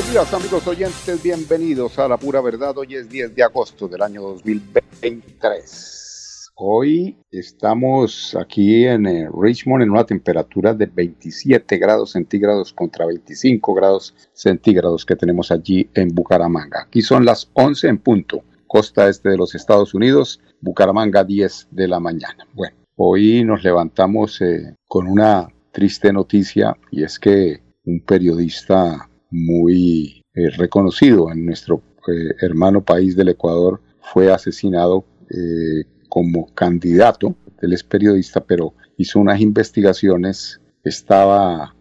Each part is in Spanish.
Buenos días amigos oyentes, bienvenidos a La Pura Verdad. Hoy es 10 de agosto del año 2023. Hoy estamos aquí en eh, Richmond en una temperatura de 27 grados centígrados contra 25 grados centígrados que tenemos allí en Bucaramanga. Aquí son las 11 en punto, costa este de los Estados Unidos, Bucaramanga 10 de la mañana. Bueno, hoy nos levantamos eh, con una triste noticia y es que un periodista muy eh, reconocido en nuestro eh, hermano país del Ecuador, fue asesinado eh, como candidato. Él es periodista, pero hizo unas investigaciones, estaba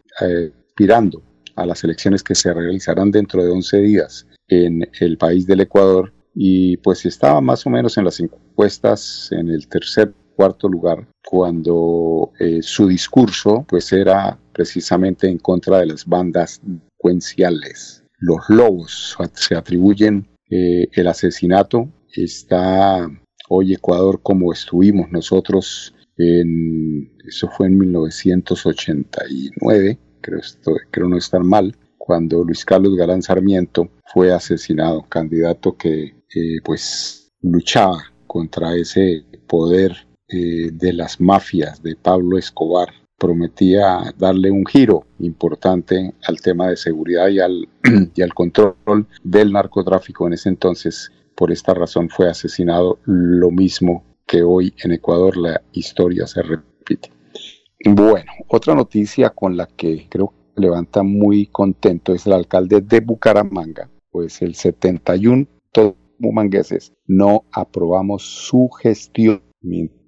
aspirando a las elecciones que se realizarán dentro de 11 días en el país del Ecuador y pues estaba más o menos en las encuestas en el tercer cuarto lugar cuando su discurso pues era precisamente en contra de las bandas los lobos se atribuyen eh, el asesinato. Está hoy Ecuador como estuvimos nosotros en, eso fue en 1989, creo, creo no estar mal, cuando Luis Carlos Galán Sarmiento fue asesinado, candidato que eh, pues luchaba contra ese poder eh, de las mafias de Pablo Escobar prometía darle un giro importante al tema de seguridad y al, y al control del narcotráfico en ese entonces. Por esta razón fue asesinado lo mismo que hoy en Ecuador la historia se repite. Bueno, otra noticia con la que creo que levanta muy contento es el alcalde de Bucaramanga, pues el 71 todos bumangueses no aprobamos su gestión,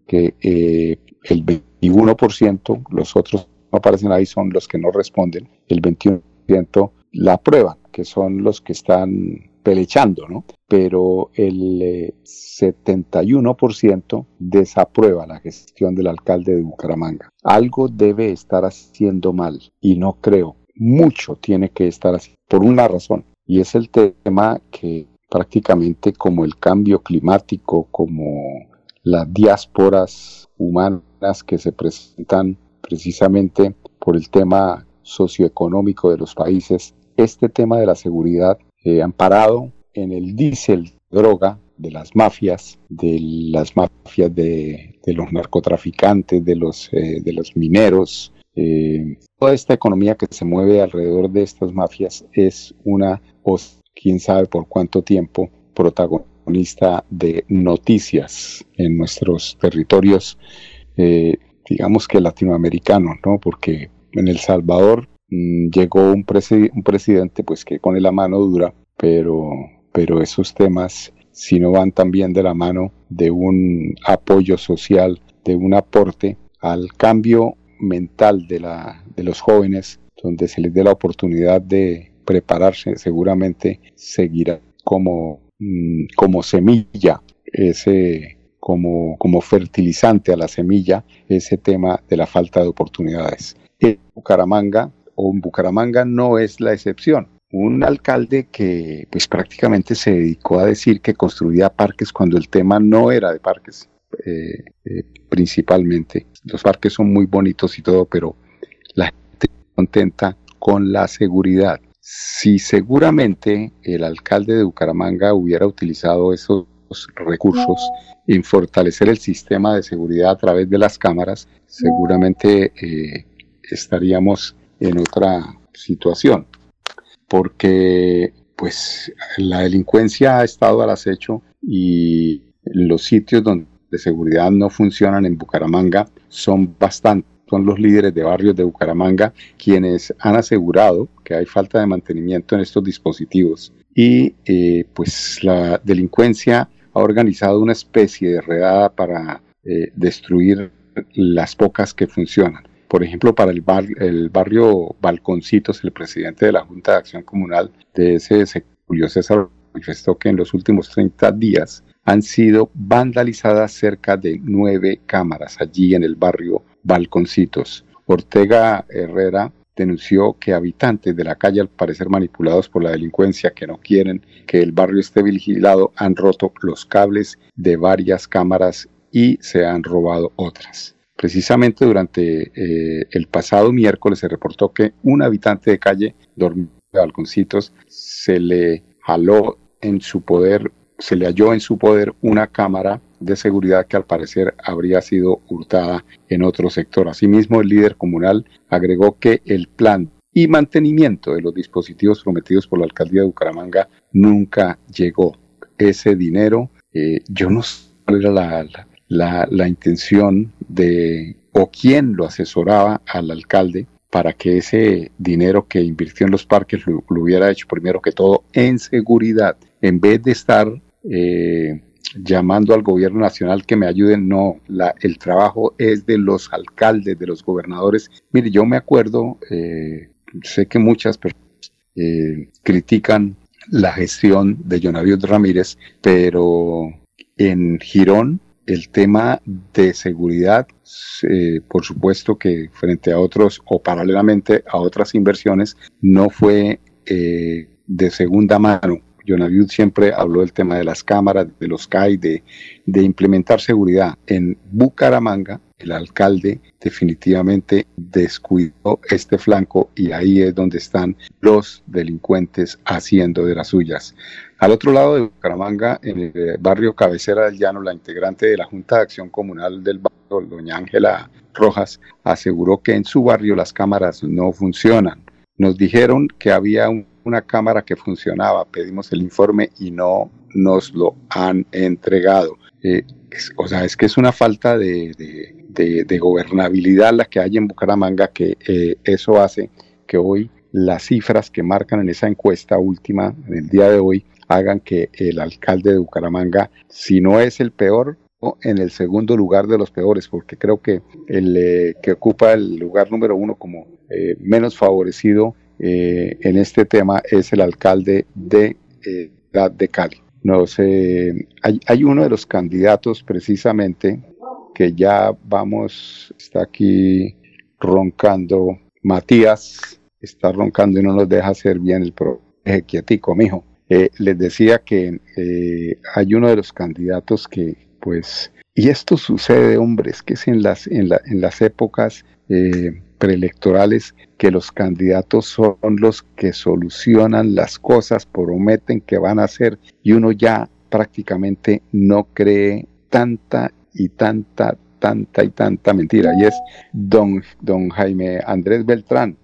que eh, el 21%, los otros no aparecen ahí, son los que no responden, el 21% la aprueban, que son los que están pelechando, ¿no? Pero el 71% eh, desaprueba la gestión del alcalde de Bucaramanga. Algo debe estar haciendo mal y no creo, mucho tiene que estar haciendo, por una razón, y es el tema que prácticamente como el cambio climático, como las diásporas humanas, que se presentan precisamente por el tema socioeconómico de los países, este tema de la seguridad eh, amparado en el diésel droga de las mafias, de las mafias de, los narcotraficantes, de los, eh, de los mineros. Eh, toda esta economía que se mueve alrededor de estas mafias es una, o quién sabe por cuánto tiempo, protagonista de noticias en nuestros territorios eh, digamos que latinoamericano, ¿no? Porque en El Salvador mm, llegó un, un, presidente pues que con la mano dura, pero, pero esos temas si no van también de la mano de un apoyo social, de un aporte al cambio mental de, la, de los jóvenes, donde se les dé la oportunidad de prepararse, seguramente seguirá como, mm, como semilla ese como, como fertilizante a la semilla ese tema de la falta de oportunidades. En Bucaramanga, o en Bucaramanga no es la excepción. Un alcalde que pues prácticamente se dedicó a decir que construía parques cuando el tema no era de parques, eh, eh, principalmente. Los parques son muy bonitos y todo, pero la gente contenta con la seguridad. Si seguramente el alcalde de Bucaramanga hubiera utilizado esos recursos en fortalecer el sistema de seguridad a través de las cámaras, seguramente eh, estaríamos en otra situación, porque pues la delincuencia ha estado al acecho y los sitios donde de seguridad no funcionan en Bucaramanga son bastante son los líderes de barrios de Bucaramanga quienes han asegurado que hay falta de mantenimiento en estos dispositivos y eh, pues la delincuencia ha organizado una especie de redada para eh, destruir las pocas que funcionan. por ejemplo, para el, el barrio Balconcitos, el presidente de la Junta de Acción Comunal de ese Julio César manifestó que en los últimos 30 días han sido vandalizadas cerca de nueve cámaras allí en el barrio Balconcitos. Ortega Herrera denunció que habitantes de la calle, al parecer manipulados por la delincuencia que no quieren que el barrio esté vigilado, han roto los cables de varias cámaras y se han robado otras. Precisamente durante eh, el pasado miércoles se reportó que un habitante de calle dormía de balconcitos se le jaló en su poder, se le halló en su poder una cámara de seguridad que al parecer habría sido hurtada en otro sector. Asimismo, el líder comunal agregó que el plan y mantenimiento de los dispositivos prometidos por la alcaldía de Bucaramanga nunca llegó. Ese dinero, eh, yo no sé cuál era la, la, la, intención de o quién lo asesoraba al alcalde para que ese dinero que invirtió en los parques lo, hubiera hecho primero que todo en seguridad, en vez de estar eh, llamando al gobierno nacional que me ayuden, no, la, el trabajo es de los alcaldes, de los gobernadores. Mire, yo me acuerdo, eh, sé que muchas personas eh, critican la gestión de Jonavius Ramírez, pero en Girón el tema de seguridad, eh, por supuesto que frente a otros o paralelamente a otras inversiones, no fue eh, de segunda mano. Jonaviud siempre habló del tema de las cámaras, de los CAI, de, de implementar seguridad. En Bucaramanga, el alcalde definitivamente descuidó este flanco y ahí es donde están los delincuentes haciendo de las suyas. Al otro lado de Bucaramanga, en el barrio Cabecera del Llano, la integrante de la Junta de Acción Comunal del barrio, doña Ángela Rojas, aseguró que en su barrio las cámaras no funcionan. Nos dijeron que había una cámara que funcionaba, pedimos el informe y no nos lo han entregado. Eh, o sea, es que es una falta de, gobernabilidad la que hay en Bucaramanga que eh, eso hace que hoy las cifras que marcan en esa encuesta última, en el día de hoy, hagan que el alcalde de Bucaramanga, si no es el peor, en el segundo lugar de los peores, porque creo que el eh, que ocupa el lugar número uno como eh, menos favorecido eh, en este tema es el alcalde de, de Cali. No sé, hay, uno de los candidatos precisamente que ya vamos, está aquí roncando, Matías está roncando y no nos deja hacer bien el pro quietico, mijo. Eh, les decía que eh, hay uno de los candidatos que, pues, y esto sucede, hombres, que es en las, en, en las épocas eh, preelectorales que los candidatos son los que solucionan las cosas, prometen que van a hacer y uno ya prácticamente no cree tanta y tanta, tanta y tanta mentira. Y es don, don Jaime Andrés Beltrán.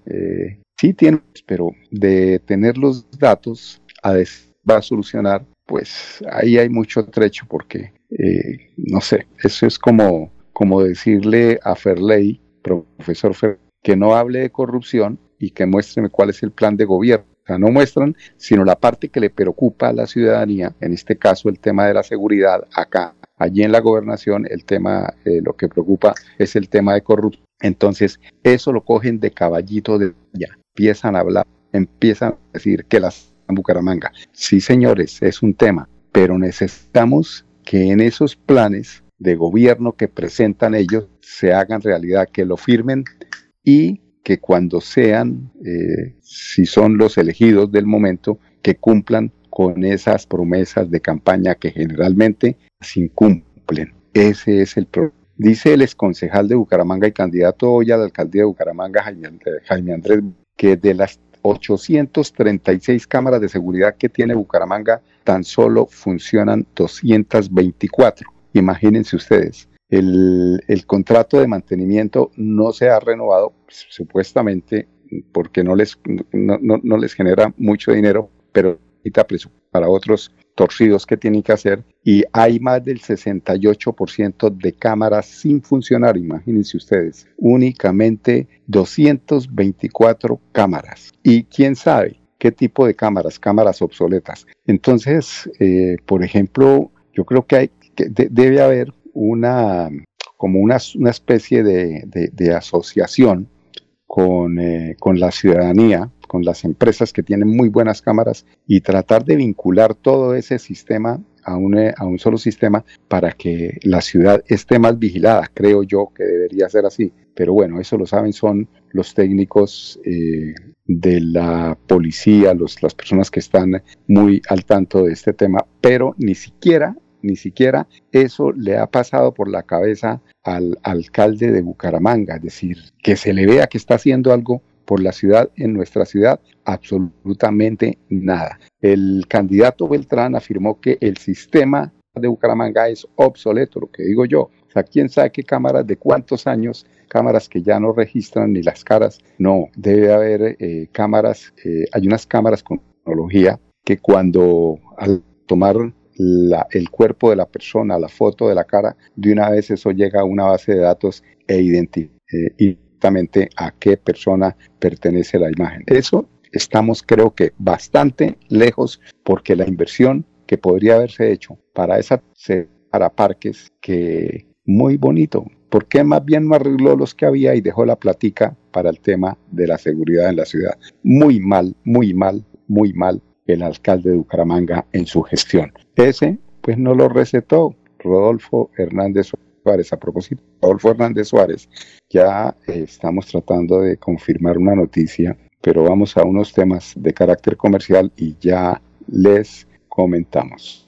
sí tiene, pero de tener los datos va a solucionar, pues ahí hay mucho trecho porque, eh, no sé, eso es como, como decirle a Ferley, profesor Ferley, que no hable de corrupción y que muéstreme cuál es el plan de gobierno. O sea, no muestran, sino la parte que le preocupa a la ciudadanía, en este caso el tema de la seguridad acá. Allí en la gobernación el tema, eh, lo que preocupa es el tema de corrupción. Entonces, eso lo cogen de caballito de ya. Empiezan a hablar, empiezan a decir que las en Bucaramanga. Sí, señores, es un tema, pero necesitamos que en esos planes de gobierno que presentan ellos se hagan realidad, que lo firmen y que cuando sean, eh, si son los elegidos del momento, que cumplan con esas promesas de campaña que generalmente se incumplen. Ese es el problema. Dice el exconcejal de Bucaramanga y candidato hoy a la alcaldía de Bucaramanga, Jaime, Jaime Andrés, que de las 836 cámaras de seguridad que tiene Bucaramanga, tan solo funcionan 224. Imagínense ustedes, el, contrato de mantenimiento no se ha renovado, supuestamente porque no les, no, les genera mucho dinero, pero necesita para otros torcidos que tienen que hacer y hay más del 68% de cámaras sin funcionar, imagínense ustedes, únicamente 224 cámaras. Y quién sabe qué tipo de cámaras, cámaras obsoletas. Entonces, eh, por ejemplo, yo creo que, hay, que debe haber una, como una, una especie de, de, asociación con, eh, con la ciudadanía, con las empresas que tienen muy buenas cámaras y tratar de vincular todo ese sistema a un, a un, solo sistema para que la ciudad esté más vigilada. Creo yo que debería ser así. Pero bueno, eso lo saben son los técnicos eh, de la policía, los, las personas que están muy al tanto de este tema, pero ni siquiera ni siquiera eso le ha pasado por la cabeza al alcalde de Bucaramanga, es decir, que se le vea que está haciendo algo por la ciudad, en nuestra ciudad, absolutamente nada. El candidato Beltrán afirmó que el sistema de Bucaramanga es obsoleto, lo que digo yo. O sea, quién sabe qué cámaras de cuántos años, cámaras que ya no registran ni las caras. No, debe haber eh, cámaras, eh, hay unas cámaras con tecnología que cuando al tomar el cuerpo de la persona, la foto de la cara, de una vez eso llega a una base de datos e identifica eh, a qué persona pertenece la imagen. Eso estamos creo que bastante lejos porque la inversión que podría haberse hecho para esa para parques que muy bonito. ¿Por qué más bien no arregló los que había y dejó la platica para el tema de la seguridad en la ciudad? Muy mal, muy mal, muy mal el alcalde de Bucaramanga en su gestión. Ese, pues no lo recetó Rodolfo Hernández Suárez. A propósito, Rodolfo Hernández Suárez, ya eh, estamos tratando de confirmar una noticia, pero vamos a unos temas de carácter comercial y ya les comentamos.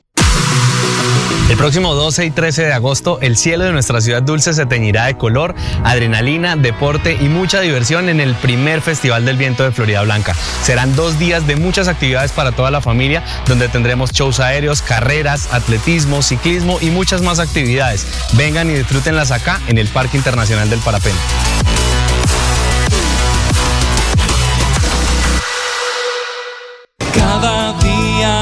El próximo 12 y 13 de agosto, el cielo de nuestra ciudad dulce se teñirá de color, adrenalina, deporte y mucha diversión en el primer Festival del Viento de Florida Blanca. Serán dos días de muchas actividades para toda la familia, donde tendremos shows aéreos, carreras, atletismo, ciclismo y muchas más actividades. Vengan y disfrútenlas acá en el Parque Internacional del Parapente. Cada día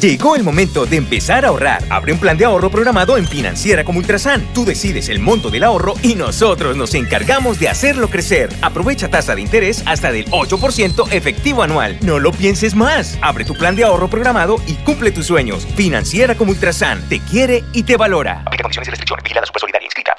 Llegó el momento de empezar a ahorrar. Abre un plan de ahorro programado en Financiera como Ultrasan. Tú decides el monto del ahorro y nosotros nos encargamos de hacerlo crecer. Aprovecha tasa de interés hasta del 8% efectivo anual. No lo pienses más. Abre tu plan de ahorro programado y cumple tus sueños. Financiera como Ultrasan te quiere y te valora. Aplica condiciones y restricciones. Vigilada Solidaria inscrita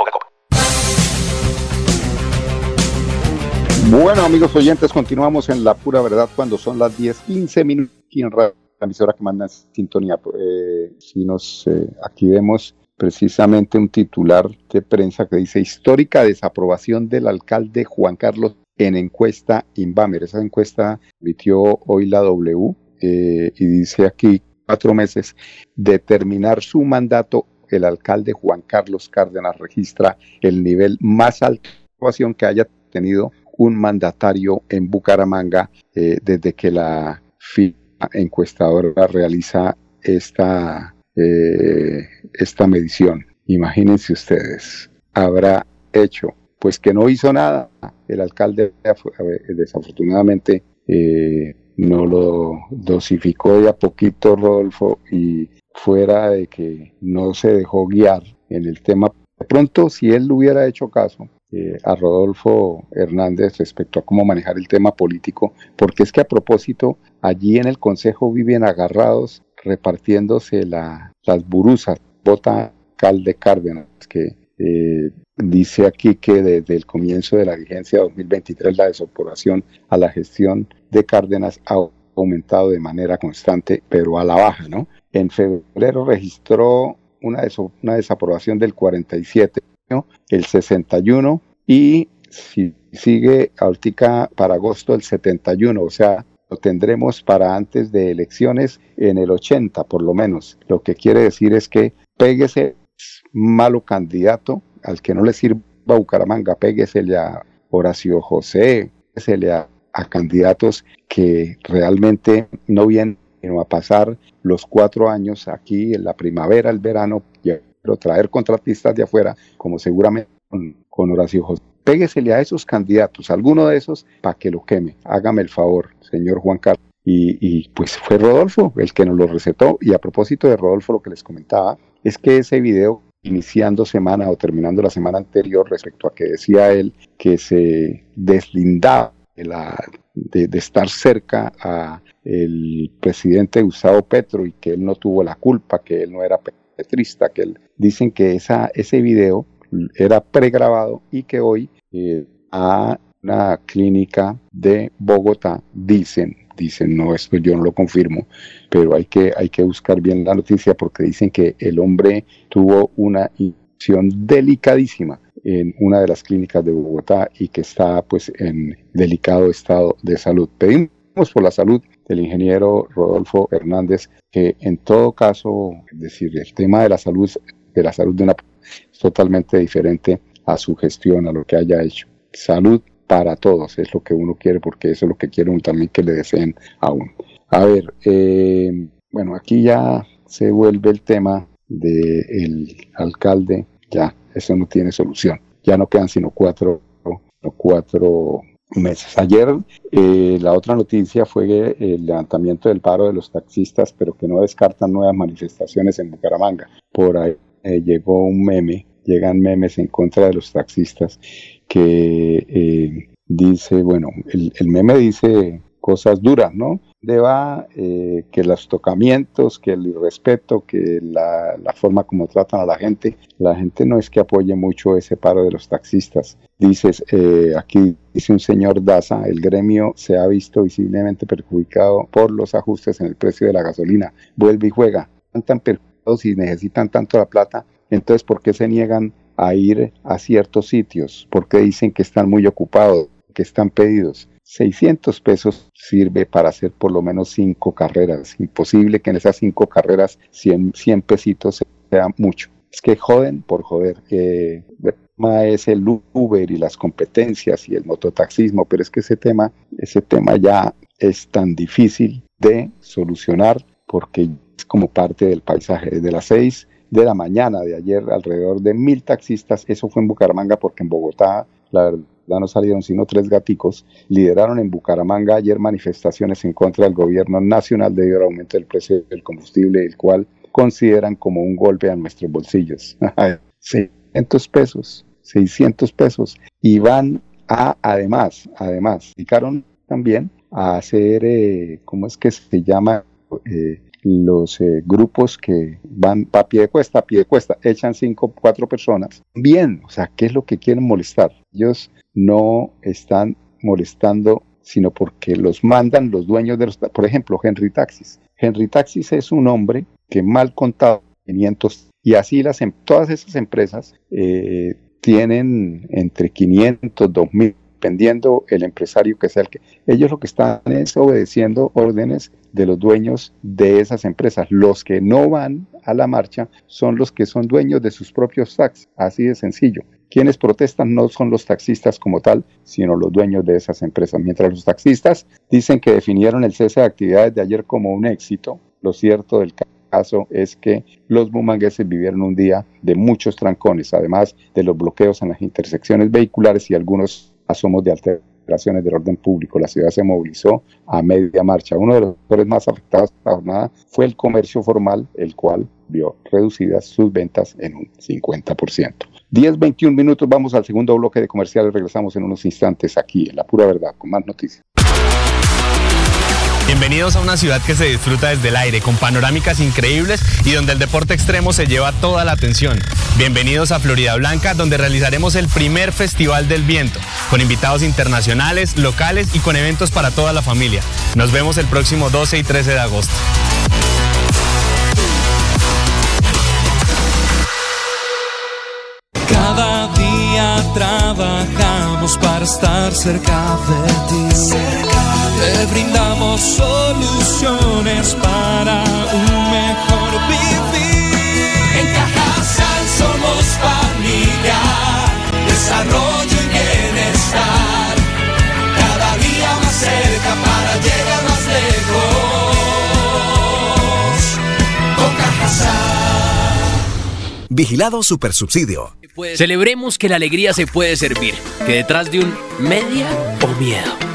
Bueno, amigos oyentes, continuamos en La Pura Verdad cuando son las 10, 15 minutos en radio la emisora que manda sintonía. Eh, si nos eh, aquí vemos precisamente un titular de prensa que dice histórica desaprobación del alcalde Juan Carlos en encuesta Inbamer. Esa encuesta emitió hoy la W eh, y dice aquí cuatro meses de terminar su mandato el alcalde Juan Carlos Cárdenas registra el nivel más alto de aprobación que haya tenido un mandatario en Bucaramanga desde que la encuestadora realiza esta, eh, esta medición. Imagínense ustedes, habrá hecho, pues que no hizo nada. El alcalde desafortunadamente eh, no lo dosificó de a poquito Rodolfo y fuera de que no se dejó guiar en el tema. De pronto, si él hubiera hecho caso, eh, a Rodolfo Hernández respecto a cómo manejar el tema político, porque es que a propósito, allí en el Consejo viven agarrados repartiéndose las burusas, vota alcalde Cárdenas, que eh, dice aquí que desde el comienzo de la vigencia 2023 la desoporación a la gestión de Cárdenas ha aumentado de manera constante, pero a la baja, ¿no? En febrero registró una, una desaprobación del 47 el 61 y si sigue ahorita para agosto el 71, o sea, lo tendremos para antes de elecciones en el 80 por lo menos. Lo que quiere decir es que péguese malo candidato al que no le sirva Bucaramanga, péguesele a Horacio José, péguesele a, a candidatos que realmente no vienen a pasar los cuatro años aquí en la primavera, el verano, pero traer contratistas de afuera, como seguramente con, Horacio José. Péguesele a esos candidatos, alguno de esos, para que lo queme. Hágame el favor, señor Juan Carlos. Y, pues fue Rodolfo el que nos lo recetó. Y a propósito de Rodolfo, lo que les comentaba es que ese video, iniciando semana o terminando la semana anterior, respecto a que decía él que se deslindaba de, estar cerca a el presidente Gustavo Petro y que él no tuvo la culpa, que él no era petrista, que él, dicen que esa, ese video era pregrabado y que hoy eh, a una clínica de Bogotá dicen, dicen, no, esto yo no lo confirmo, pero hay que, hay que buscar bien la noticia porque dicen que el hombre tuvo una infección delicadísima en una de las clínicas de Bogotá y que está pues en delicado estado de salud. Pedimos por la salud del ingeniero Rodolfo Hernández, que en todo caso, es decir, el tema de la salud, de la salud de una es totalmente diferente a su gestión, a lo que haya hecho. Salud para todos es lo que uno quiere, porque eso es lo que quiere uno también que le deseen a uno. A ver, eh, bueno, aquí ya se vuelve el tema del alcalde, ya, eso no tiene solución. Ya no quedan sino cuatro, cuatro Ayer eh, la otra noticia fue el levantamiento del paro de los taxistas, pero que no descartan nuevas manifestaciones en Bucaramanga. Por ahí eh, llegó un meme, llegan memes en contra de los taxistas que eh, dice, bueno, el, meme dice cosas duras, ¿no? De va eh, que los tocamientos, que el irrespeto, que la, forma como tratan a la gente, la gente no es que apoye mucho ese paro de los taxistas. Dices, eh, aquí dice un señor Daza, el gremio se ha visto visiblemente perjudicado por los ajustes en el precio de la gasolina. Vuelve y juega. Tan perjudicados si necesitan tanto la plata, entonces ¿por qué se niegan a ir a ciertos sitios? ¿Por qué dicen que están muy ocupados, que están pedidos? 600 pesos sirve para hacer por lo menos cinco carreras. Imposible que en esas cinco carreras 100, 100 pesitos sea mucho. Es que joden por joder. Eh, el tema es el Uber y las competencias y el mototaxismo, pero es que ese tema, ese tema ya es tan difícil de solucionar porque como parte del paisaje. Desde las 6 de la mañana de ayer, alrededor de mil taxistas, eso fue en Bucaramanga, porque en Bogotá, la verdad, no salieron sino tres gaticos, lideraron en Bucaramanga ayer manifestaciones en contra del gobierno nacional debido al aumento del precio del combustible, el cual consideran como un golpe a nuestros bolsillos. 600 pesos, 600 pesos. Y van a, además, además, dedicaron también a hacer, eh, ¿cómo es que se llama? Eh, los eh, grupos que van a pie de cuesta, a pie de cuesta, echan cinco, cuatro personas. Bien, o sea, ¿qué es lo que quieren molestar? Ellos no están molestando, sino porque los mandan los dueños de los, por ejemplo, Henry Taxis. Henry Taxis es un hombre que mal contado 500 y así las em, todas esas empresas eh, tienen entre 500, 2000 dependiendo el empresario que sea el que. Ellos lo que están es obedeciendo órdenes de los dueños de esas empresas. Los que no van a la marcha son los que son dueños de sus propios taxis, así de sencillo. Quienes protestan no son los taxistas como tal, sino los dueños de esas empresas. Mientras los taxistas dicen que definieron el cese de actividades de ayer como un éxito, lo cierto del caso es que los bumangueses vivieron un día de muchos trancones, además de los bloqueos en las intersecciones vehiculares y algunos asomos de alteraciones del orden público. La ciudad se movilizó a media marcha. Uno de los sectores más afectados esta jornada fue el comercio formal, el cual vio reducidas sus ventas en un 50%. 10, 21 minutos, vamos al segundo bloque de comerciales. Regresamos en unos instantes aquí en La Pura Verdad con más noticias. Bienvenidos a una ciudad que se disfruta desde el aire, con panorámicas increíbles y donde el deporte extremo se lleva toda la atención. Bienvenidos a Florida Blanca, donde realizaremos el primer Festival del Viento, con invitados internacionales, locales y con eventos para toda la familia. Nos vemos el próximo 12 y 13 de agosto. Cada trabajamos para estar cerca de ti. Te brindamos soluciones para un mejor vivir. En Cajasal somos familia, desarrollo y bienestar. Cada día más cerca para llegar más lejos. Con Cajasal. Vigilado Supersubsidio. Celebremos que la alegría se puede servir, que detrás de un media o miedo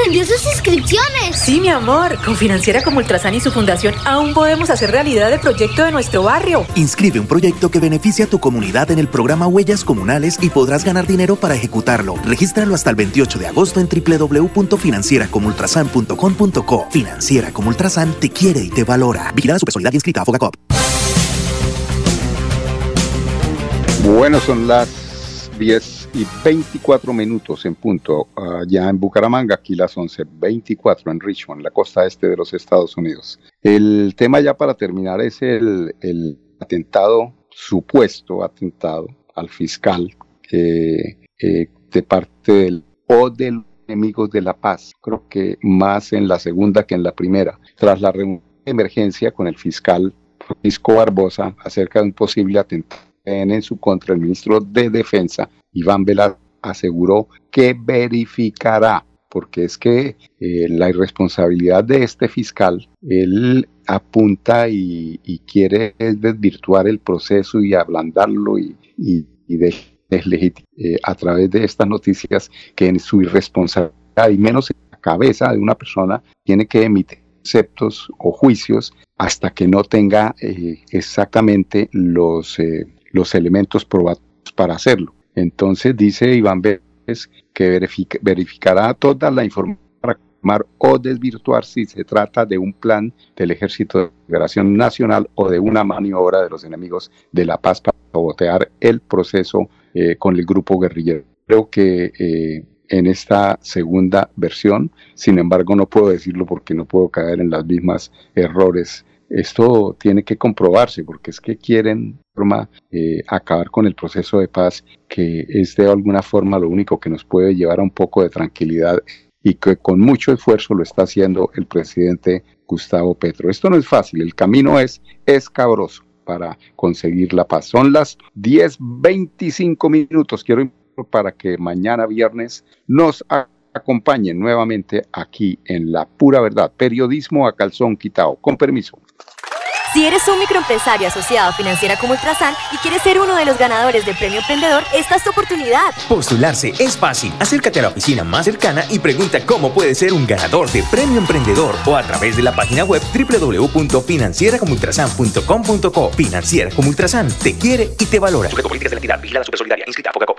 Extendió sus inscripciones. Sí, mi amor. Con Financiera como Ultrasan y su fundación aún podemos hacer realidad el proyecto de nuestro barrio. Inscribe un proyecto que beneficie a tu comunidad en el programa Huellas Comunales y podrás ganar dinero para ejecutarlo. Regístralo hasta el 28 de agosto en www.financieracomultrasan.com.co. Financiera como Ultrasan te quiere y te valora. Vigilada su personalidad inscrita a Fogacop. Bueno, son las 10 y 24 minutos en punto allá en Bucaramanga, aquí las 11.24 en Richmond, la costa este de los Estados Unidos. El tema ya para terminar es el, el atentado, supuesto atentado al fiscal eh, de parte del o del enemigos de la paz. Creo que más en la segunda que en la primera. Tras la reunión de emergencia con el fiscal Francisco Barbosa acerca de un posible atentado en su contra, el ministro de Defensa, Iván Velar, aseguró que verificará, porque es que eh, la irresponsabilidad de este fiscal, él apunta y, quiere desvirtuar el proceso y ablandarlo y, y, y eh, a través de estas noticias que en su irresponsabilidad y menos en la cabeza de una persona tiene que emitir conceptos o juicios hasta que no tenga eh, exactamente los, eh, los elementos probados para hacerlo. Entonces dice Iván Vélez que verifica, verificará toda la información para confirmar o desvirtuar si se trata de un plan del Ejército de Liberación Nacional o de una maniobra de los enemigos de la paz para sabotear el proceso eh, con el grupo guerrillero. Creo que eh, en esta segunda versión, sin embargo no puedo decirlo porque no puedo caer en las mismas errores esto tiene que comprobarse porque es que quieren forma, eh, acabar con el proceso de paz que es de alguna forma lo único que nos puede llevar a un poco de tranquilidad y que con mucho esfuerzo lo está haciendo el presidente Gustavo Petro. Esto no es fácil, el camino es escabroso para conseguir la paz. Son las 10.25 minutos. Quiero para que mañana viernes nos acompañen nuevamente aquí en La Pura Verdad, periodismo a calzón quitado. Con permiso. Si eres un microempresario asociado a Financiera como Ultrasan y quieres ser uno de los ganadores del Premio Emprendedor, esta es tu oportunidad. Postularse es fácil. Acércate a la oficina más cercana y pregunta cómo puedes ser un ganador de Premio Emprendedor o a través de la página web www.financieracomultrasan.com.co. Financiera como Ultrasan te quiere y te valora. Sujeto políticas de la entidad, vigilada supersolidaria, inscrita a Fogacop.